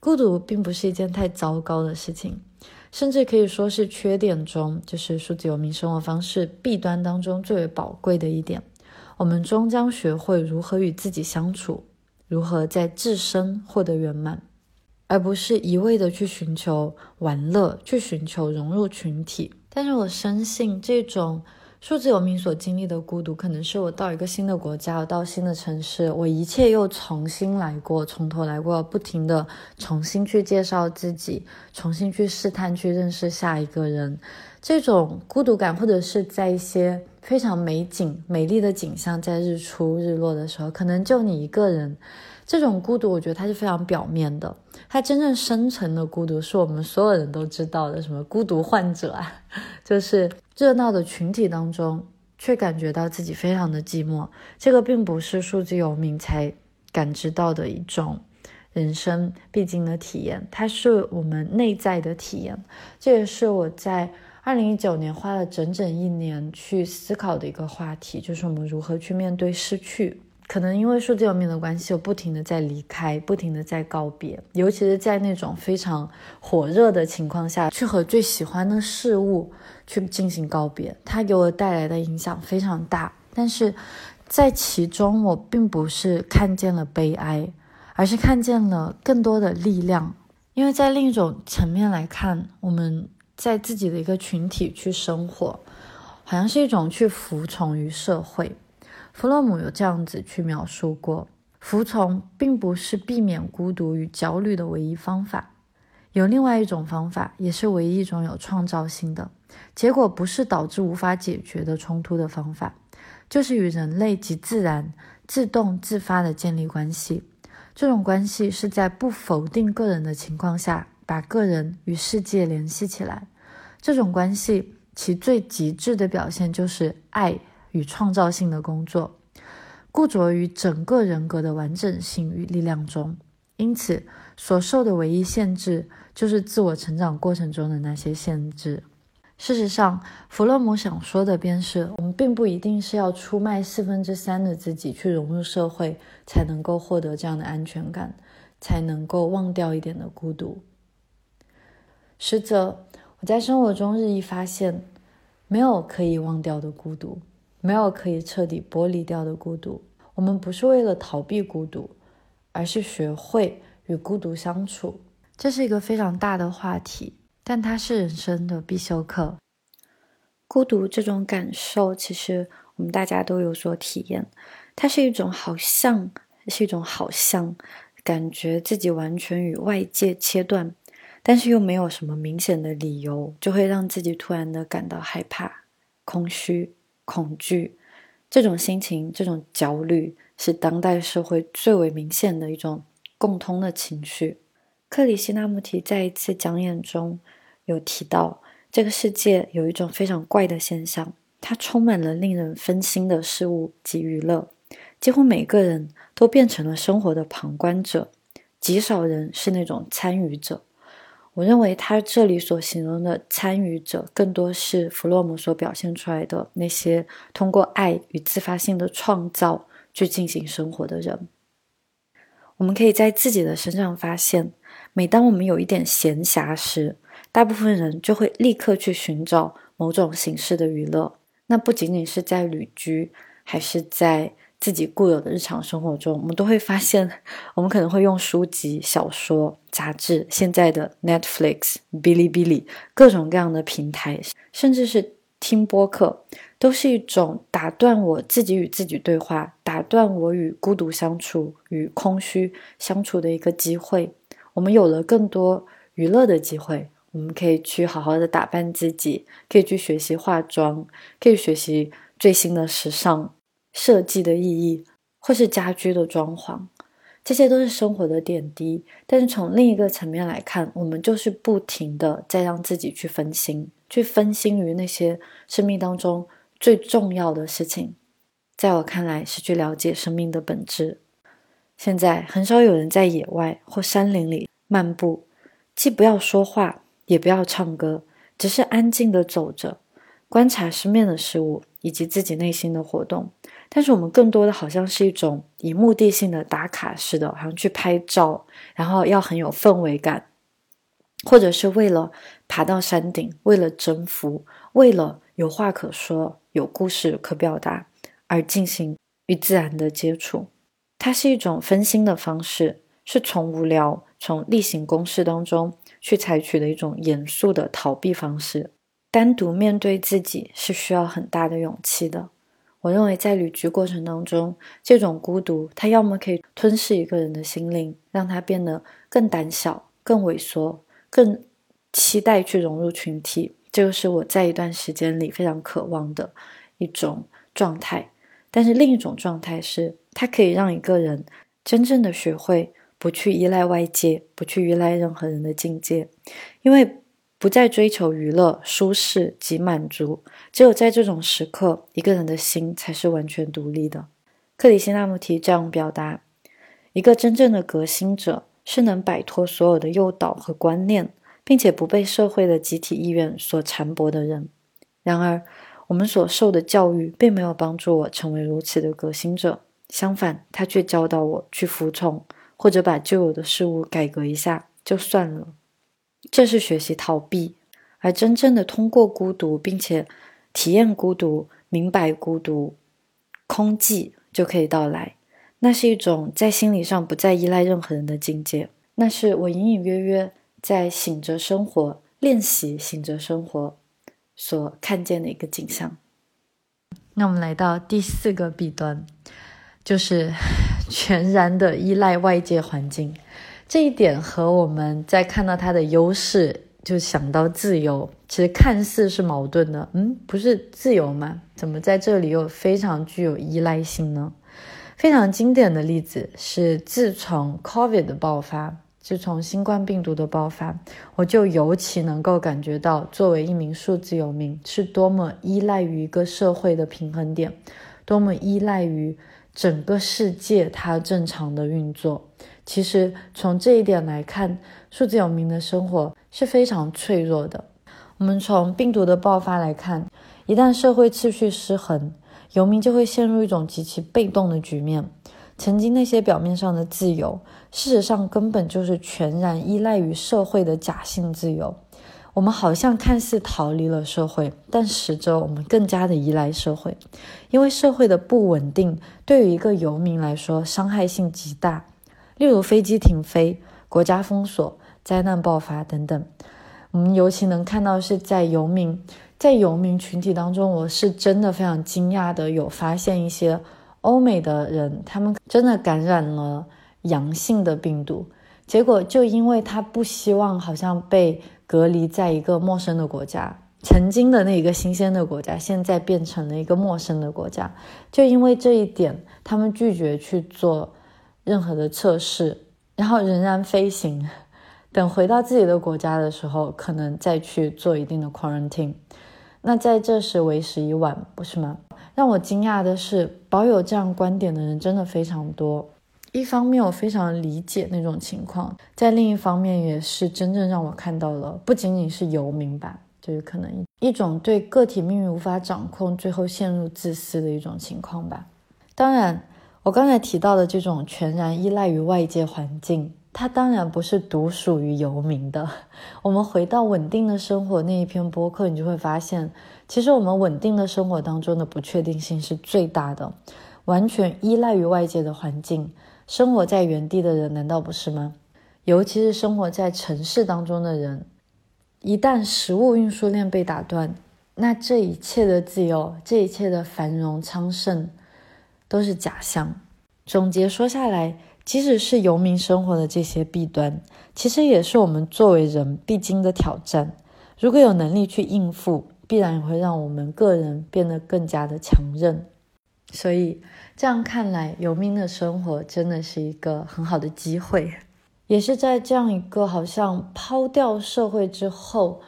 孤独并不是一件太糟糕的事情，甚至可以说是缺点中，就是数字游民生活方式弊端当中最为宝贵的一点。我们终将学会如何与自己相处，如何在自身获得圆满，而不是一味的去寻求玩乐，去寻求融入群体。但是我深信这种。数字游民所经历的孤独，可能是我到一个新的国家，到新的城市，我一切又重新来过，从头来过，不停的重新去介绍自己，重新去试探，去认识下一个人。这种孤独感，或者是在一些非常美景、美丽的景象，在日出日落的时候，可能就你一个人。这种孤独，我觉得它是非常表面的，它真正深层的孤独，是我们所有人都知道的，什么孤独患者啊，就是热闹的群体当中，却感觉到自己非常的寂寞。这个并不是数字游民才感知到的一种人生必经的体验，它是我们内在的体验。这也是我在二零一九年花了整整一年去思考的一个话题，就是我们如何去面对失去。可能因为数字游民的关系，我不停的在离开，不停的在告别，尤其是在那种非常火热的情况下去和最喜欢的事物去进行告别，它给我带来的影响非常大。但是在其中，我并不是看见了悲哀，而是看见了更多的力量。因为在另一种层面来看，我们在自己的一个群体去生活，好像是一种去服从于社会。弗洛姆有这样子去描述过：服从并不是避免孤独与焦虑的唯一方法，有另外一种方法，也是唯一一种有创造性的结果，不是导致无法解决的冲突的方法，就是与人类及自然自动自发的建立关系。这种关系是在不否定个人的情况下，把个人与世界联系起来。这种关系其最极致的表现就是爱。与创造性的工作，固着于整个人格的完整性与力量中，因此所受的唯一限制就是自我成长过程中的那些限制。事实上，弗洛姆想说的便是，我们并不一定是要出卖四分之三的自己去融入社会，才能够获得这样的安全感，才能够忘掉一点的孤独。实则，我在生活中日益发现，没有可以忘掉的孤独。没有可以彻底剥离掉的孤独。我们不是为了逃避孤独，而是学会与孤独相处。这是一个非常大的话题，但它是人生的必修课。孤独这种感受，其实我们大家都有所体验。它是一种好像，是一种好像，感觉自己完全与外界切断，但是又没有什么明显的理由，就会让自己突然的感到害怕、空虚。恐惧，这种心情，这种焦虑，是当代社会最为明显的一种共通的情绪。克里希那穆提在一次讲演中有提到，这个世界有一种非常怪的现象，它充满了令人分心的事物及娱乐，几乎每个人都变成了生活的旁观者，极少人是那种参与者。我认为他这里所形容的参与者，更多是弗洛姆所表现出来的那些通过爱与自发性的创造去进行生活的人。我们可以在自己的身上发现，每当我们有一点闲暇时，大部分人就会立刻去寻找某种形式的娱乐。那不仅仅是在旅居，还是在自己固有的日常生活中，我们都会发现，我们可能会用书籍、小说、杂志，现在的 Netflix、哔哩哔哩，各种各样的平台，甚至是听播客，都是一种打断我自己与自己对话、打断我与孤独相处、与空虚相处的一个机会。我们有了更多娱乐的机会。我们可以去好好的打扮自己，可以去学习化妆，可以学习最新的时尚设计的意义，或是家居的装潢，这些都是生活的点滴。但是从另一个层面来看，我们就是不停的在让自己去分心，去分心于那些生命当中最重要的事情。在我看来，是去了解生命的本质。现在很少有人在野外或山林里漫步，既不要说话。也不要唱歌，只是安静的走着，观察身边的事物以及自己内心的活动。但是我们更多的好像是一种以目的性的打卡似的，好像去拍照，然后要很有氛围感，或者是为了爬到山顶，为了征服，为了有话可说，有故事可表达而进行与自然的接触。它是一种分心的方式，是从无聊、从例行公事当中。去采取的一种严肃的逃避方式，单独面对自己是需要很大的勇气的。我认为在旅居过程当中，这种孤独，它要么可以吞噬一个人的心灵，让他变得更胆小、更萎缩、更期待去融入群体。这个是我在一段时间里非常渴望的一种状态。但是另一种状态是，它可以让一个人真正的学会。不去依赖外界，不去依赖任何人的境界，因为不再追求娱乐、舒适及满足。只有在这种时刻，一个人的心才是完全独立的。克里希那穆提这样表达：一个真正的革新者是能摆脱所有的诱导和观念，并且不被社会的集体意愿所缠薄的人。然而，我们所受的教育并没有帮助我成为如此的革新者，相反，他却教导我去服从。或者把旧有的事物改革一下就算了，这是学习逃避，而真正的通过孤独，并且体验孤独、明白孤独、空寂就可以到来。那是一种在心理上不再依赖任何人的境界。那是我隐隐约约在醒着生活、练习醒着生活所看见的一个景象。那我们来到第四个弊端。就是 全然的依赖外界环境，这一点和我们在看到它的优势，就想到自由，其实看似是矛盾的。嗯，不是自由吗？怎么在这里又非常具有依赖性呢？非常经典的例子是，自从 COVID 的爆发，自从新冠病毒的爆发，我就尤其能够感觉到，作为一名数字游民，是多么依赖于一个社会的平衡点，多么依赖于。整个世界它正常的运作，其实从这一点来看，数字游民的生活是非常脆弱的。我们从病毒的爆发来看，一旦社会秩序失衡，游民就会陷入一种极其被动的局面。曾经那些表面上的自由，事实上根本就是全然依赖于社会的假性自由。我们好像看似逃离了社会，但实则我们更加的依赖社会，因为社会的不稳定对于一个游民来说伤害性极大。例如飞机停飞、国家封锁、灾难爆发等等。我们尤其能看到是在游民在游民群体当中，我是真的非常惊讶的有发现一些欧美的人，他们真的感染了阳性的病毒，结果就因为他不希望好像被。隔离在一个陌生的国家，曾经的那一个新鲜的国家，现在变成了一个陌生的国家。就因为这一点，他们拒绝去做任何的测试，然后仍然飞行。等回到自己的国家的时候，可能再去做一定的 quarantine。那在这时为时已晚，不是吗？让我惊讶的是，保有这样观点的人真的非常多。一方面我非常理解那种情况，在另一方面也是真正让我看到了，不仅仅是游民吧，就是可能一种对个体命运无法掌控，最后陷入自私的一种情况吧。当然，我刚才提到的这种全然依赖于外界环境，它当然不是独属于游民的。我们回到稳定的生活那一篇播客，你就会发现，其实我们稳定的生活当中的不确定性是最大的。完全依赖于外界的环境，生活在原地的人，难道不是吗？尤其是生活在城市当中的人，一旦食物运输链被打断，那这一切的自由，这一切的繁荣昌盛，都是假象。总结说下来，即使是游民生活的这些弊端，其实也是我们作为人必经的挑战。如果有能力去应付，必然也会让我们个人变得更加的强韧。所以这样看来，游民的生活真的是一个很好的机会，也是在这样一个好像抛掉社会之后，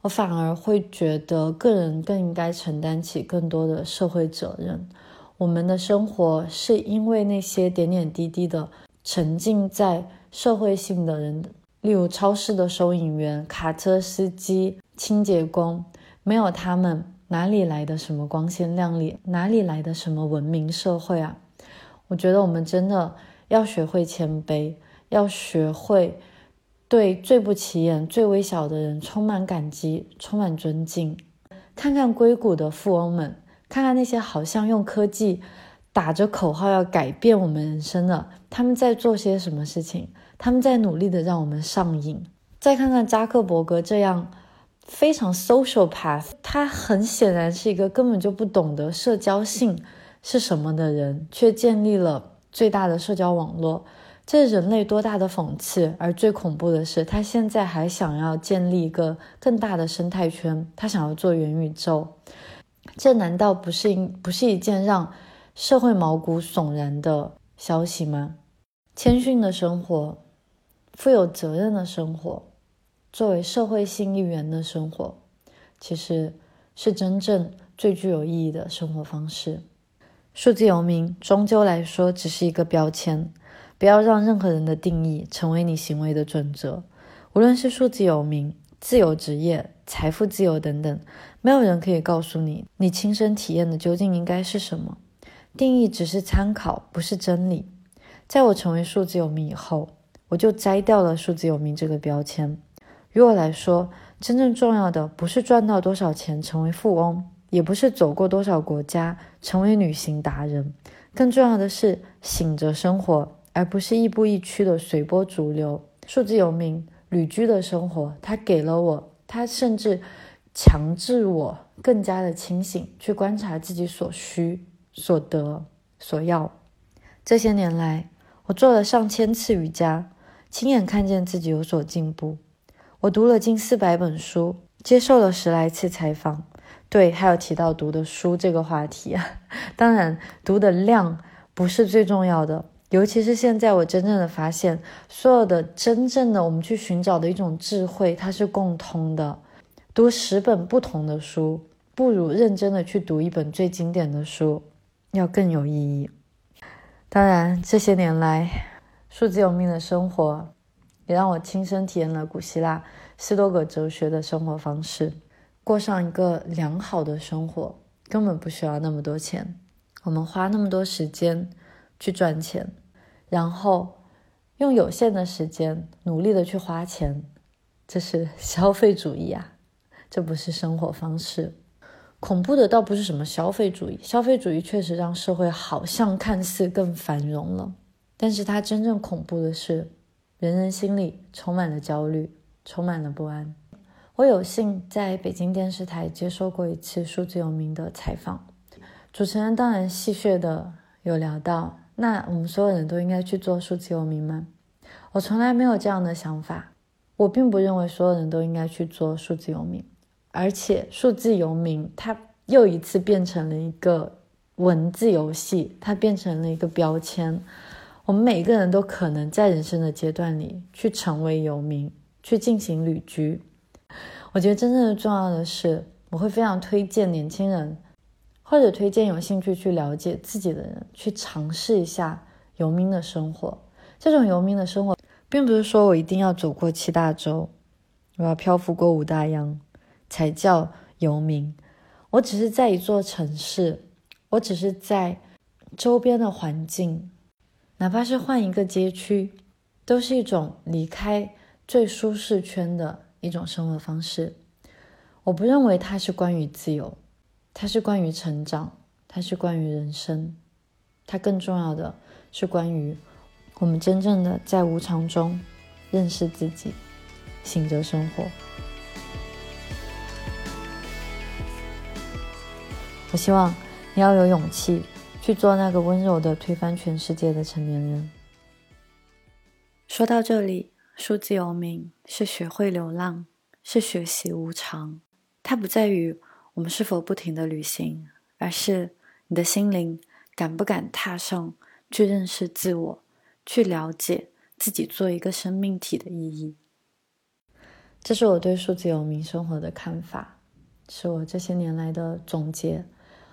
我反而会觉得个人更应该承担起更多的社会责任。我们的生活是因为那些点点滴滴的沉浸在社会性的人，例如超市的收银员、卡车司机、清洁工，没有他们。哪里来的什么光鲜亮丽？哪里来的什么文明社会啊？我觉得我们真的要学会谦卑，要学会对最不起眼、最微小的人充满感激、充满尊敬。看看硅谷的富翁们，看看那些好像用科技打着口号要改变我们人生的，他们在做些什么事情？他们在努力的让我们上瘾。再看看扎克伯格这样。非常 social path，他很显然是一个根本就不懂得社交性是什么的人，却建立了最大的社交网络，这是人类多大的讽刺！而最恐怖的是，他现在还想要建立一个更大的生态圈，他想要做元宇宙，这难道不是一不是一件让社会毛骨悚然的消息吗？谦逊的生活，负有责任的生活。作为社会性一员的生活，其实是真正最具有意义的生活方式。数字游民终究来说只是一个标签，不要让任何人的定义成为你行为的准则。无论是数字游民、自由职业、财富自由等等，没有人可以告诉你你亲身体验的究竟应该是什么。定义只是参考，不是真理。在我成为数字游民以后，我就摘掉了数字游民这个标签。于我来说，真正重要的不是赚到多少钱成为富翁，也不是走过多少国家成为旅行达人，更重要的是醒着生活，而不是亦步亦趋的随波逐流。数字游民旅居的生活，它给了我，它甚至强制我更加的清醒，去观察自己所需、所得、所要。这些年来，我做了上千次瑜伽，亲眼看见自己有所进步。我读了近四百本书，接受了十来次采访。对，还有提到读的书这个话题。当然，读的量不是最重要的，尤其是现在我真正的发现，所有的真正的我们去寻找的一种智慧，它是共通的。读十本不同的书，不如认真的去读一本最经典的书，要更有意义。当然，这些年来，数字有命的生活。也让我亲身体验了古希腊斯多葛哲学的生活方式，过上一个良好的生活，根本不需要那么多钱。我们花那么多时间去赚钱，然后用有限的时间努力的去花钱，这是 消费主义啊！这不是生活方式。恐怖的倒不是什么消费主义，消费主义确实让社会好像看似更繁荣了，但是它真正恐怖的是。人人心里充满了焦虑，充满了不安。我有幸在北京电视台接受过一次数字游民的采访，主持人当然戏谑的有聊到：“那我们所有人都应该去做数字游民吗？”我从来没有这样的想法。我并不认为所有人都应该去做数字游民，而且数字游民它又一次变成了一个文字游戏，它变成了一个标签。我们每个人都可能在人生的阶段里去成为游民，去进行旅居。我觉得真正的重要的是，我会非常推荐年轻人，或者推荐有兴趣去了解自己的人，去尝试一下游民的生活。这种游民的生活，并不是说我一定要走过七大洲，我要漂浮过五大洋才叫游民。我只是在一座城市，我只是在周边的环境。哪怕是换一个街区，都是一种离开最舒适圈的一种生活方式。我不认为它是关于自由，它是关于成长，它是关于人生。它更重要的是关于我们真正的在无常中认识自己，醒着生活。我希望你要有勇气去做那个温柔的推翻全世界的成年人。说到这里，数字游民是学会流浪，是学习无常。它不在于我们是否不停的旅行，而是你的心灵敢不敢踏上去认识自我，去了解自己做一个生命体的意义。这是我对数字游民生活的看法，是我这些年来的总结。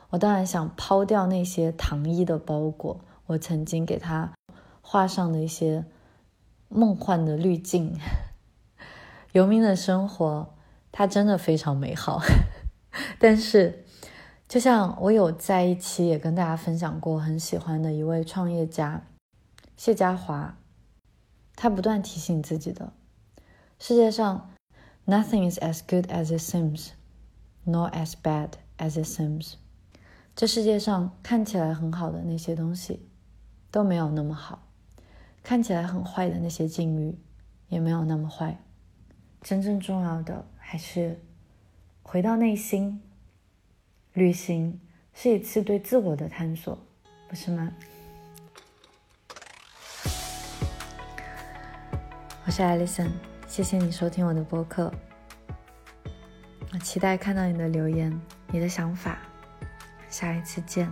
我当然想抛掉那些糖衣的包裹，我曾经给他画上的一些梦幻的滤镜。游民的生活，它真的非常美好。但是，就像我有在一期也跟大家分享过，很喜欢的一位创业家谢家华，他不断提醒自己的：世界上，nothing is as good as it seems，nor as bad as it seems。这世界上看起来很好的那些东西，都没有那么好；看起来很坏的那些境遇，也没有那么坏。真正重要的还是回到内心。旅行是一次对自我的探索，不是吗？我是 Alison，谢谢你收听我的播客。我期待看到你的留言，你的想法。下一次见。